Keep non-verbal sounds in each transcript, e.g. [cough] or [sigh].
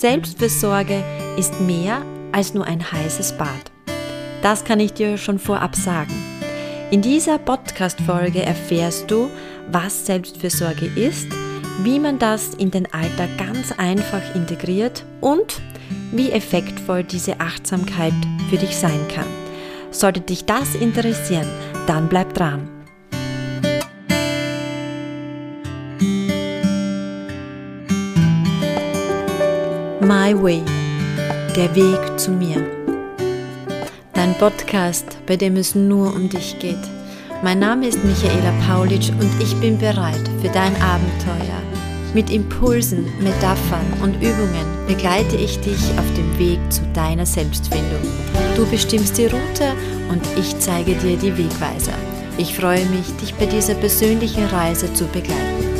Selbstfürsorge ist mehr als nur ein heißes Bad. Das kann ich dir schon vorab sagen. In dieser Podcast-Folge erfährst du, was Selbstfürsorge ist, wie man das in den Alltag ganz einfach integriert und wie effektvoll diese Achtsamkeit für dich sein kann. Sollte dich das interessieren, dann bleib dran. My Way, der Weg zu mir. Dein Podcast, bei dem es nur um dich geht. Mein Name ist Michaela Paulitsch und ich bin bereit für dein Abenteuer. Mit Impulsen, Metaphern und Übungen begleite ich dich auf dem Weg zu deiner Selbstfindung. Du bestimmst die Route und ich zeige dir die Wegweiser. Ich freue mich, dich bei dieser persönlichen Reise zu begleiten.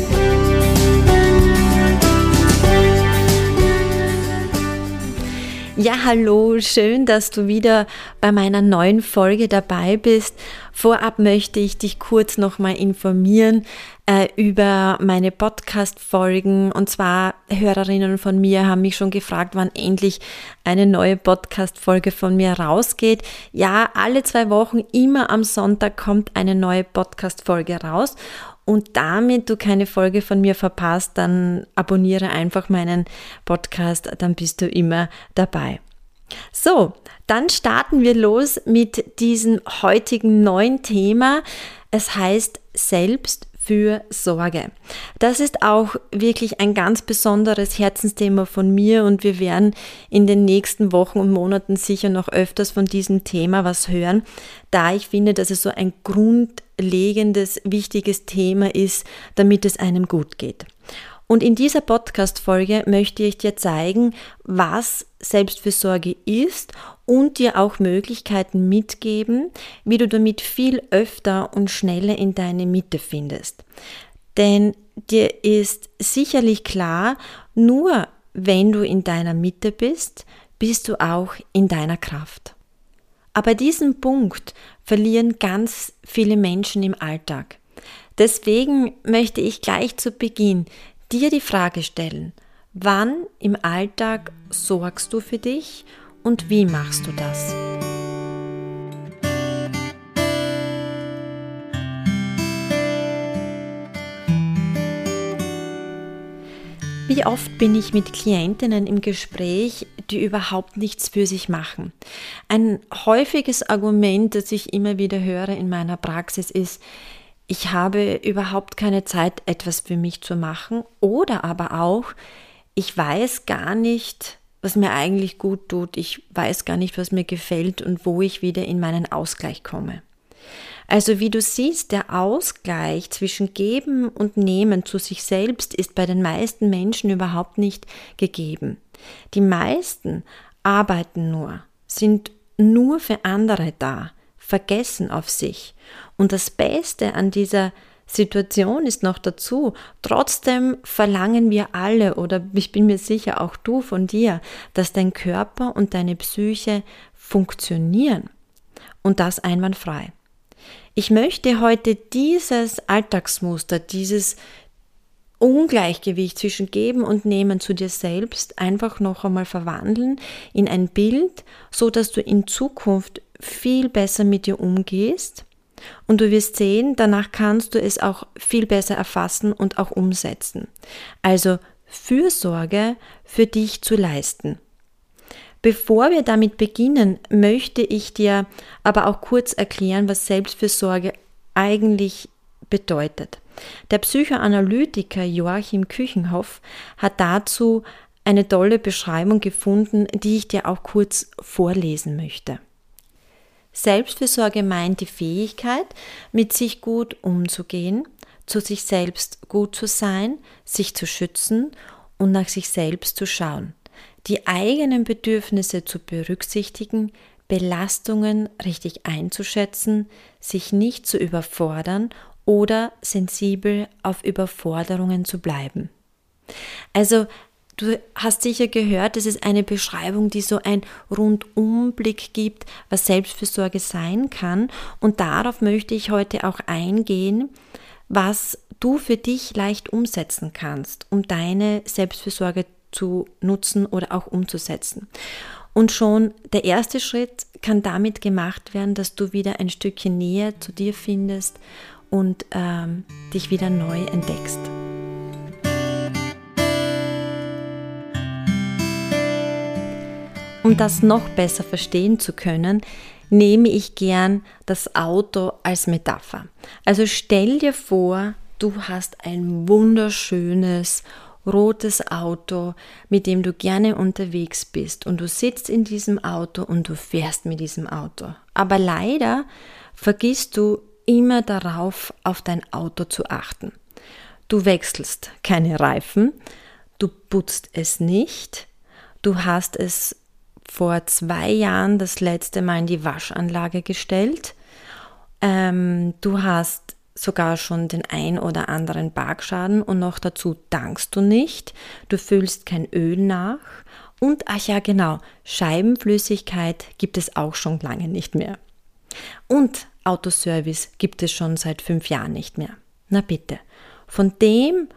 Ja, hallo, schön, dass du wieder bei meiner neuen Folge dabei bist. Vorab möchte ich dich kurz nochmal informieren äh, über meine Podcast-Folgen. Und zwar Hörerinnen von mir haben mich schon gefragt, wann endlich eine neue Podcast-Folge von mir rausgeht. Ja, alle zwei Wochen, immer am Sonntag kommt eine neue Podcast-Folge raus und damit du keine Folge von mir verpasst, dann abonniere einfach meinen Podcast, dann bist du immer dabei. So, dann starten wir los mit diesem heutigen neuen Thema. Es heißt Selbst für Sorge. Das ist auch wirklich ein ganz besonderes Herzensthema von mir und wir werden in den nächsten Wochen und Monaten sicher noch öfters von diesem Thema was hören, da ich finde, dass es so ein grundlegendes, wichtiges Thema ist, damit es einem gut geht. Und in dieser Podcast-Folge möchte ich dir zeigen, was Selbstfürsorge ist und dir auch Möglichkeiten mitgeben, wie du damit viel öfter und schneller in deine Mitte findest. Denn dir ist sicherlich klar, nur wenn du in deiner Mitte bist, bist du auch in deiner Kraft. Aber diesen Punkt verlieren ganz viele Menschen im Alltag. Deswegen möchte ich gleich zu Beginn dir die Frage stellen, wann im Alltag sorgst du für dich und wie machst du das? Wie oft bin ich mit Klientinnen im Gespräch, die überhaupt nichts für sich machen? Ein häufiges Argument, das ich immer wieder höre in meiner Praxis ist, ich habe überhaupt keine Zeit, etwas für mich zu machen. Oder aber auch, ich weiß gar nicht, was mir eigentlich gut tut. Ich weiß gar nicht, was mir gefällt und wo ich wieder in meinen Ausgleich komme. Also wie du siehst, der Ausgleich zwischen Geben und Nehmen zu sich selbst ist bei den meisten Menschen überhaupt nicht gegeben. Die meisten arbeiten nur, sind nur für andere da, vergessen auf sich. Und das Beste an dieser Situation ist noch dazu, trotzdem verlangen wir alle oder ich bin mir sicher auch du von dir, dass dein Körper und deine Psyche funktionieren und das einwandfrei. Ich möchte heute dieses Alltagsmuster, dieses Ungleichgewicht zwischen Geben und Nehmen zu dir selbst einfach noch einmal verwandeln in ein Bild, so dass du in Zukunft viel besser mit dir umgehst und du wirst sehen, danach kannst du es auch viel besser erfassen und auch umsetzen. Also Fürsorge für dich zu leisten. Bevor wir damit beginnen, möchte ich dir aber auch kurz erklären, was Selbstfürsorge eigentlich bedeutet. Der Psychoanalytiker Joachim Küchenhoff hat dazu eine tolle Beschreibung gefunden, die ich dir auch kurz vorlesen möchte. Selbstfürsorge meint die Fähigkeit, mit sich gut umzugehen, zu sich selbst gut zu sein, sich zu schützen und nach sich selbst zu schauen, die eigenen Bedürfnisse zu berücksichtigen, Belastungen richtig einzuschätzen, sich nicht zu überfordern oder sensibel auf Überforderungen zu bleiben. Also Du hast sicher gehört, das ist eine Beschreibung, die so einen Rundumblick gibt, was Selbstfürsorge sein kann. Und darauf möchte ich heute auch eingehen, was du für dich leicht umsetzen kannst, um deine Selbstfürsorge zu nutzen oder auch umzusetzen. Und schon der erste Schritt kann damit gemacht werden, dass du wieder ein Stückchen näher zu dir findest und ähm, dich wieder neu entdeckst. Um das noch besser verstehen zu können, nehme ich gern das Auto als Metapher. Also stell dir vor, du hast ein wunderschönes rotes Auto, mit dem du gerne unterwegs bist und du sitzt in diesem Auto und du fährst mit diesem Auto. Aber leider vergisst du immer darauf, auf dein Auto zu achten. Du wechselst keine Reifen, du putzt es nicht, du hast es vor zwei Jahren das letzte Mal in die Waschanlage gestellt. Ähm, du hast sogar schon den ein oder anderen Parkschaden und noch dazu dankst du nicht. Du füllst kein Öl nach. Und ach ja, genau, Scheibenflüssigkeit gibt es auch schon lange nicht mehr. Und Autoservice gibt es schon seit fünf Jahren nicht mehr. Na bitte, von dem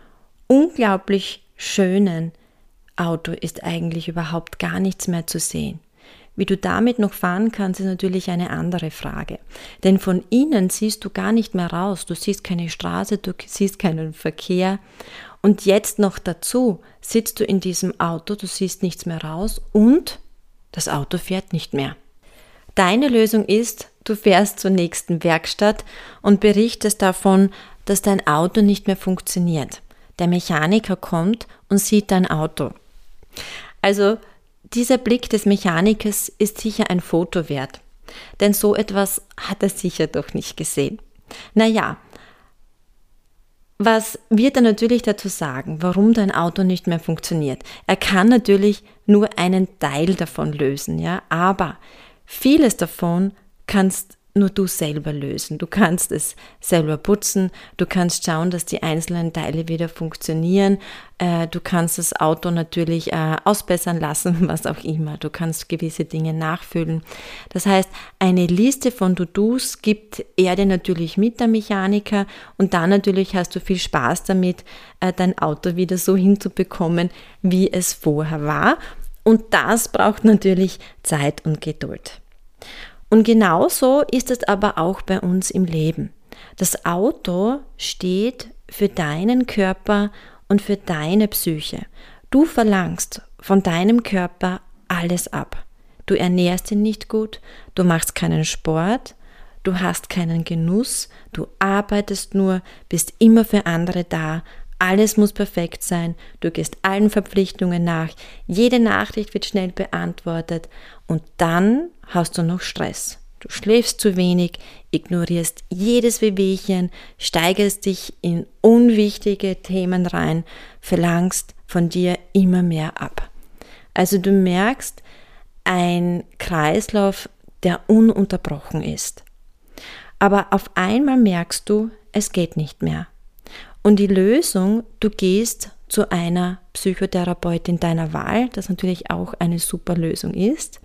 unglaublich schönen Auto ist eigentlich überhaupt gar nichts mehr zu sehen. Wie du damit noch fahren kannst, ist natürlich eine andere Frage. Denn von innen siehst du gar nicht mehr raus. Du siehst keine Straße, du siehst keinen Verkehr. Und jetzt noch dazu sitzt du in diesem Auto, du siehst nichts mehr raus und das Auto fährt nicht mehr. Deine Lösung ist, du fährst zur nächsten Werkstatt und berichtest davon, dass dein Auto nicht mehr funktioniert. Der Mechaniker kommt und sieht dein Auto. Also dieser Blick des Mechanikers ist sicher ein Foto wert, denn so etwas hat er sicher doch nicht gesehen. Naja, was wird er natürlich dazu sagen, warum dein Auto nicht mehr funktioniert? Er kann natürlich nur einen Teil davon lösen, ja, aber vieles davon kannst nur du selber lösen. Du kannst es selber putzen, du kannst schauen, dass die einzelnen Teile wieder funktionieren, äh, du kannst das Auto natürlich äh, ausbessern lassen, [laughs] was auch immer. Du kannst gewisse Dinge nachfüllen. Das heißt, eine Liste von To-Dos gibt er dir natürlich mit, der Mechaniker, und dann natürlich hast du viel Spaß damit, äh, dein Auto wieder so hinzubekommen, wie es vorher war. Und das braucht natürlich Zeit und Geduld. Und genauso ist es aber auch bei uns im Leben. Das Auto steht für deinen Körper und für deine Psyche. Du verlangst von deinem Körper alles ab. Du ernährst ihn nicht gut, du machst keinen Sport, du hast keinen Genuss, du arbeitest nur, bist immer für andere da, alles muss perfekt sein, du gehst allen Verpflichtungen nach, jede Nachricht wird schnell beantwortet und dann hast du noch Stress. Du schläfst zu wenig, ignorierst jedes Wehwehchen, steigerst dich in unwichtige Themen rein, verlangst von dir immer mehr ab. Also du merkst ein Kreislauf, der ununterbrochen ist. Aber auf einmal merkst du, es geht nicht mehr. Und die Lösung, du gehst zu einer Psychotherapeutin deiner Wahl, das natürlich auch eine super Lösung ist.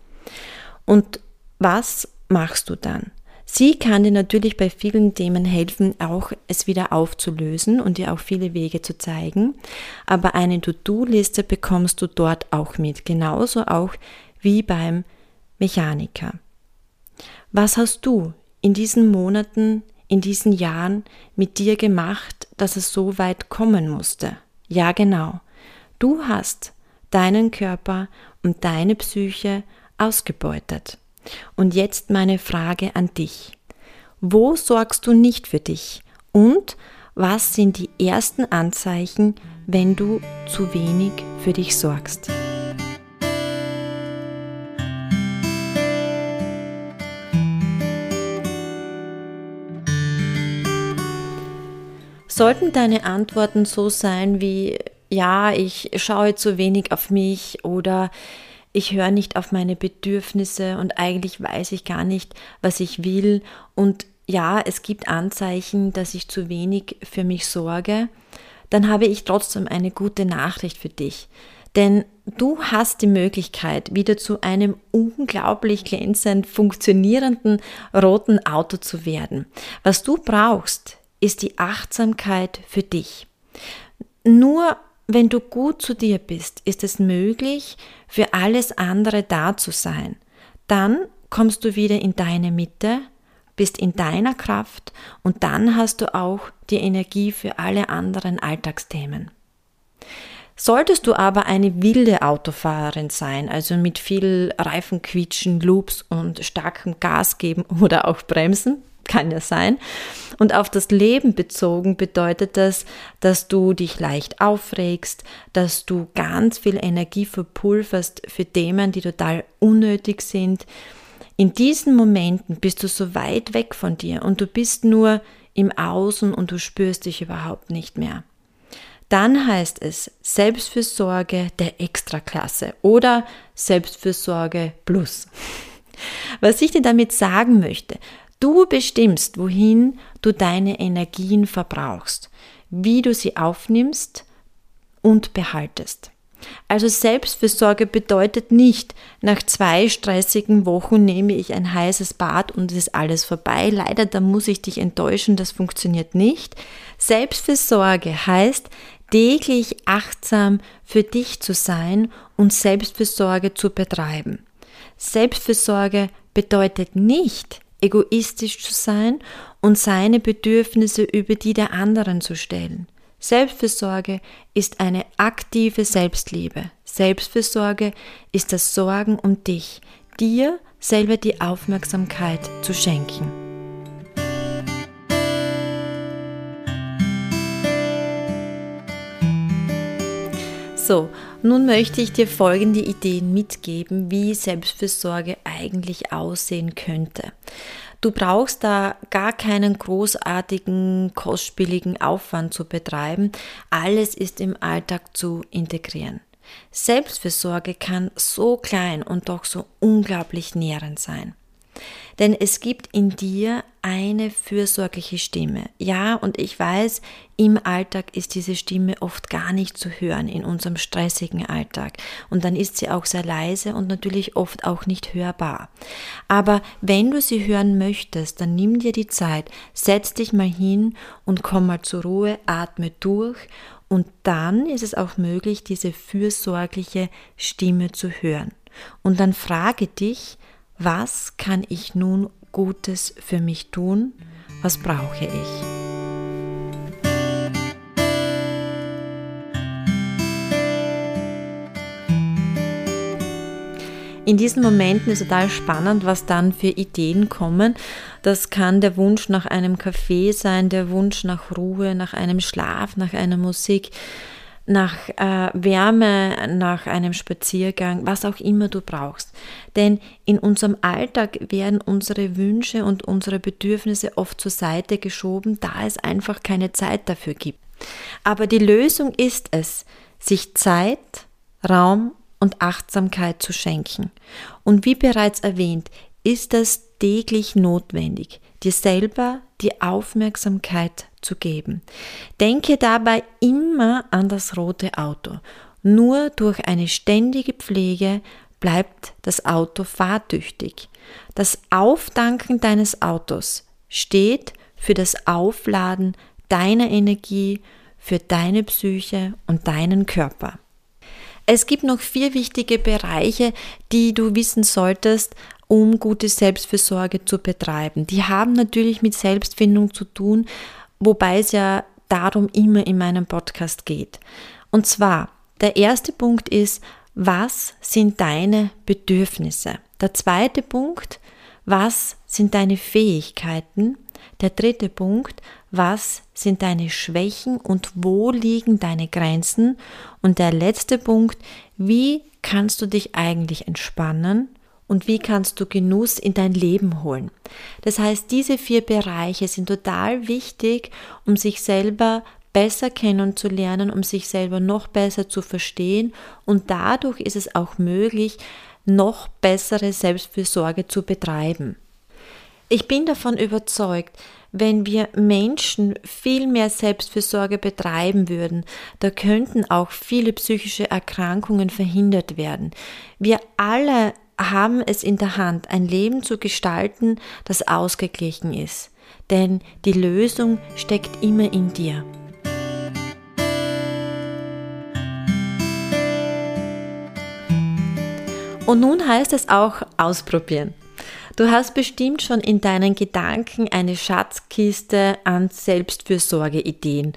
Und was machst du dann? Sie kann dir natürlich bei vielen Themen helfen, auch es wieder aufzulösen und dir auch viele Wege zu zeigen. Aber eine To-Do-Liste bekommst du dort auch mit, genauso auch wie beim Mechaniker. Was hast du in diesen Monaten, in diesen Jahren mit dir gemacht, dass es so weit kommen musste? Ja, genau. Du hast deinen Körper und deine Psyche ausgebeutet. Und jetzt meine Frage an dich. Wo sorgst du nicht für dich? Und was sind die ersten Anzeichen, wenn du zu wenig für dich sorgst? Sollten deine Antworten so sein wie ja, ich schaue zu wenig auf mich oder ich höre nicht auf meine Bedürfnisse und eigentlich weiß ich gar nicht, was ich will. Und ja, es gibt Anzeichen, dass ich zu wenig für mich sorge, dann habe ich trotzdem eine gute Nachricht für dich. Denn du hast die Möglichkeit, wieder zu einem unglaublich glänzend funktionierenden roten Auto zu werden. Was du brauchst, ist die Achtsamkeit für dich. Nur wenn du gut zu dir bist, ist es möglich, für alles andere da zu sein. Dann kommst du wieder in deine Mitte, bist in deiner Kraft und dann hast du auch die Energie für alle anderen Alltagsthemen. Solltest du aber eine wilde Autofahrerin sein, also mit viel Reifenquietschen, Loops und starkem Gas geben oder auch Bremsen, kann ja sein. Und auf das Leben bezogen bedeutet das, dass du dich leicht aufregst, dass du ganz viel Energie verpulverst für Themen, die total unnötig sind. In diesen Momenten bist du so weit weg von dir und du bist nur im Außen und du spürst dich überhaupt nicht mehr dann heißt es Selbstfürsorge der Extraklasse oder Selbstfürsorge Plus. Was ich dir damit sagen möchte, du bestimmst, wohin du deine Energien verbrauchst, wie du sie aufnimmst und behaltest. Also Selbstfürsorge bedeutet nicht, nach zwei stressigen Wochen nehme ich ein heißes Bad und es ist alles vorbei. Leider, da muss ich dich enttäuschen, das funktioniert nicht. Selbstfürsorge heißt, täglich achtsam für dich zu sein und Selbstfürsorge zu betreiben. Selbstfürsorge bedeutet nicht, egoistisch zu sein und seine Bedürfnisse über die der anderen zu stellen. Selbstfürsorge ist eine aktive Selbstliebe. Selbstfürsorge ist das Sorgen um dich, dir selber die Aufmerksamkeit zu schenken. So, nun möchte ich dir folgende Ideen mitgeben, wie Selbstfürsorge eigentlich aussehen könnte. Du brauchst da gar keinen großartigen, kostspieligen Aufwand zu betreiben. Alles ist im Alltag zu integrieren. Selbstfürsorge kann so klein und doch so unglaublich nährend sein. Denn es gibt in dir eine fürsorgliche Stimme. Ja, und ich weiß, im Alltag ist diese Stimme oft gar nicht zu hören, in unserem stressigen Alltag. Und dann ist sie auch sehr leise und natürlich oft auch nicht hörbar. Aber wenn du sie hören möchtest, dann nimm dir die Zeit, setz dich mal hin und komm mal zur Ruhe, atme durch und dann ist es auch möglich, diese fürsorgliche Stimme zu hören. Und dann frage dich, was kann ich nun Gutes für mich tun? Was brauche ich? In diesen Momenten ist total spannend, was dann für Ideen kommen. Das kann der Wunsch nach einem Kaffee sein, der Wunsch nach Ruhe, nach einem Schlaf, nach einer Musik nach äh, Wärme, nach einem Spaziergang, was auch immer du brauchst. Denn in unserem Alltag werden unsere Wünsche und unsere Bedürfnisse oft zur Seite geschoben, da es einfach keine Zeit dafür gibt. Aber die Lösung ist es, sich Zeit, Raum und Achtsamkeit zu schenken. Und wie bereits erwähnt, ist das täglich notwendig, dir selber die Aufmerksamkeit zu geben. Denke dabei immer an das rote Auto. Nur durch eine ständige Pflege bleibt das Auto fahrtüchtig. Das Aufdanken deines Autos steht für das Aufladen deiner Energie, für deine Psyche und deinen Körper. Es gibt noch vier wichtige Bereiche, die du wissen solltest, um gute Selbstfürsorge zu betreiben. Die haben natürlich mit Selbstfindung zu tun, wobei es ja darum immer in meinem Podcast geht. Und zwar, der erste Punkt ist, was sind deine Bedürfnisse? Der zweite Punkt, was sind deine Fähigkeiten? Der dritte Punkt, was sind deine Schwächen und wo liegen deine Grenzen? Und der letzte Punkt, wie kannst du dich eigentlich entspannen und wie kannst du Genuss in dein Leben holen. Das heißt, diese vier Bereiche sind total wichtig, um sich selber besser kennenzulernen, um sich selber noch besser zu verstehen und dadurch ist es auch möglich, noch bessere Selbstfürsorge zu betreiben. Ich bin davon überzeugt, wenn wir Menschen viel mehr Selbstfürsorge betreiben würden, da könnten auch viele psychische Erkrankungen verhindert werden. Wir alle haben es in der Hand, ein Leben zu gestalten, das ausgeglichen ist. Denn die Lösung steckt immer in dir. Und nun heißt es auch ausprobieren. Du hast bestimmt schon in deinen Gedanken eine Schatzkiste an Selbstfürsorgeideen,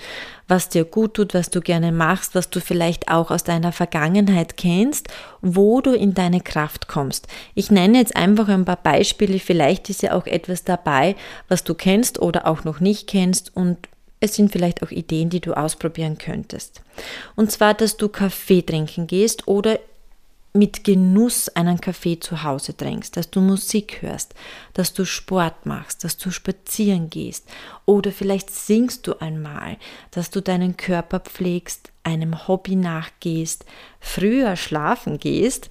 was dir gut tut, was du gerne machst, was du vielleicht auch aus deiner Vergangenheit kennst, wo du in deine Kraft kommst. Ich nenne jetzt einfach ein paar Beispiele, vielleicht ist ja auch etwas dabei, was du kennst oder auch noch nicht kennst und es sind vielleicht auch Ideen, die du ausprobieren könntest. Und zwar, dass du Kaffee trinken gehst oder mit Genuss einen Kaffee zu Hause trinkst, dass du Musik hörst, dass du Sport machst, dass du spazieren gehst oder vielleicht singst du einmal, dass du deinen Körper pflegst, einem Hobby nachgehst, früher schlafen gehst,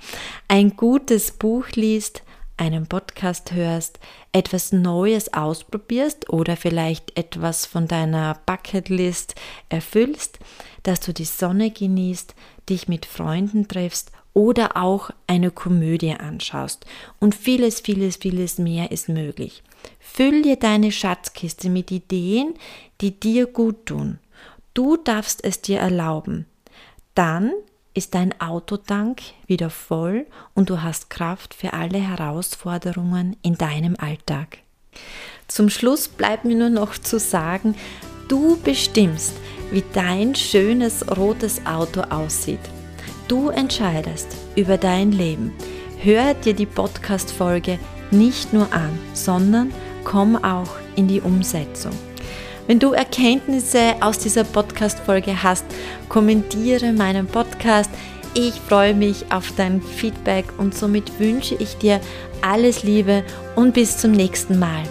ein gutes Buch liest, einen Podcast hörst, etwas Neues ausprobierst oder vielleicht etwas von deiner Bucketlist erfüllst, dass du die Sonne genießt, dich mit Freunden triffst oder auch eine Komödie anschaust. Und vieles, vieles, vieles mehr ist möglich. Füll dir deine Schatzkiste mit Ideen, die dir gut tun. Du darfst es dir erlauben. Dann ist dein Autotank wieder voll und du hast Kraft für alle Herausforderungen in deinem Alltag. Zum Schluss bleibt mir nur noch zu sagen, du bestimmst, wie dein schönes rotes Auto aussieht. Du entscheidest über dein Leben. Hör dir die Podcast-Folge nicht nur an, sondern komm auch in die Umsetzung. Wenn du Erkenntnisse aus dieser Podcast-Folge hast, kommentiere meinen Podcast. Ich freue mich auf dein Feedback und somit wünsche ich dir alles Liebe und bis zum nächsten Mal.